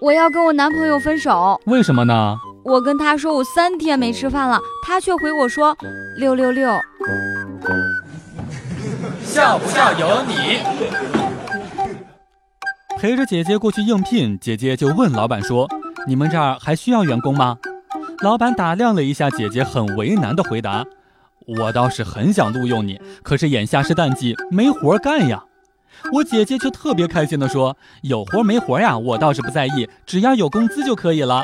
我要跟我男朋友分手。为什么呢？我跟他说我三天没吃饭了，他却回我说六六六。笑不笑由你。陪着姐姐过去应聘，姐姐就问老板说：“你们这儿还需要员工吗？”老板打量了一下姐姐，很为难的回答：“我倒是很想录用你，可是眼下是淡季，没活干呀。”我姐姐却特别开心的说：“有活没活呀，我倒是不在意，只要有工资就可以了。”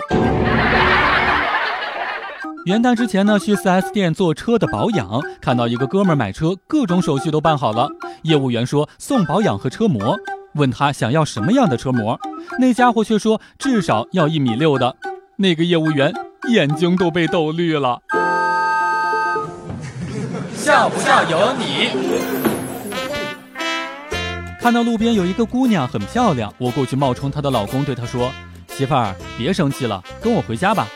元旦之前呢，去 4S 店做车的保养，看到一个哥们儿买车，各种手续都办好了。业务员说送保养和车模，问他想要什么样的车模，那家伙却说至少要一米六的。那个业务员眼睛都被逗绿了。笑不笑由你。看到路边有一个姑娘很漂亮，我过去冒充她的老公，对她说：“媳妇儿，别生气了，跟我回家吧。”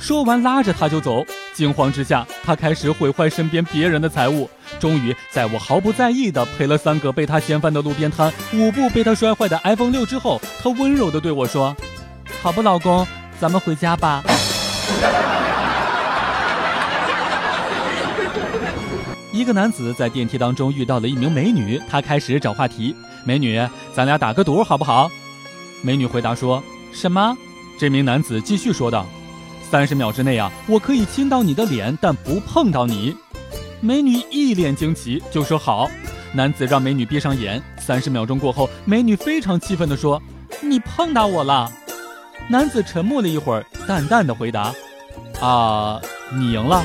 说完，拉着她就走。惊慌之下，她开始毁坏身边别人的财物。终于，在我毫不在意的赔了三个被她掀翻的路边摊，五部被她摔坏的 iPhone 六之后，她温柔的对我说：“好吧，老公，咱们回家吧。”一个男子在电梯当中遇到了一名美女，他开始找话题：“美女，咱俩打个赌好不好？”美女回答说：“什么？”这名男子继续说道。三十秒之内啊，我可以亲到你的脸，但不碰到你。美女一脸惊奇，就说好。男子让美女闭上眼。三十秒钟过后，美女非常气愤地说：“你碰到我了。”男子沉默了一会儿，淡淡的回答：“啊，你赢了。”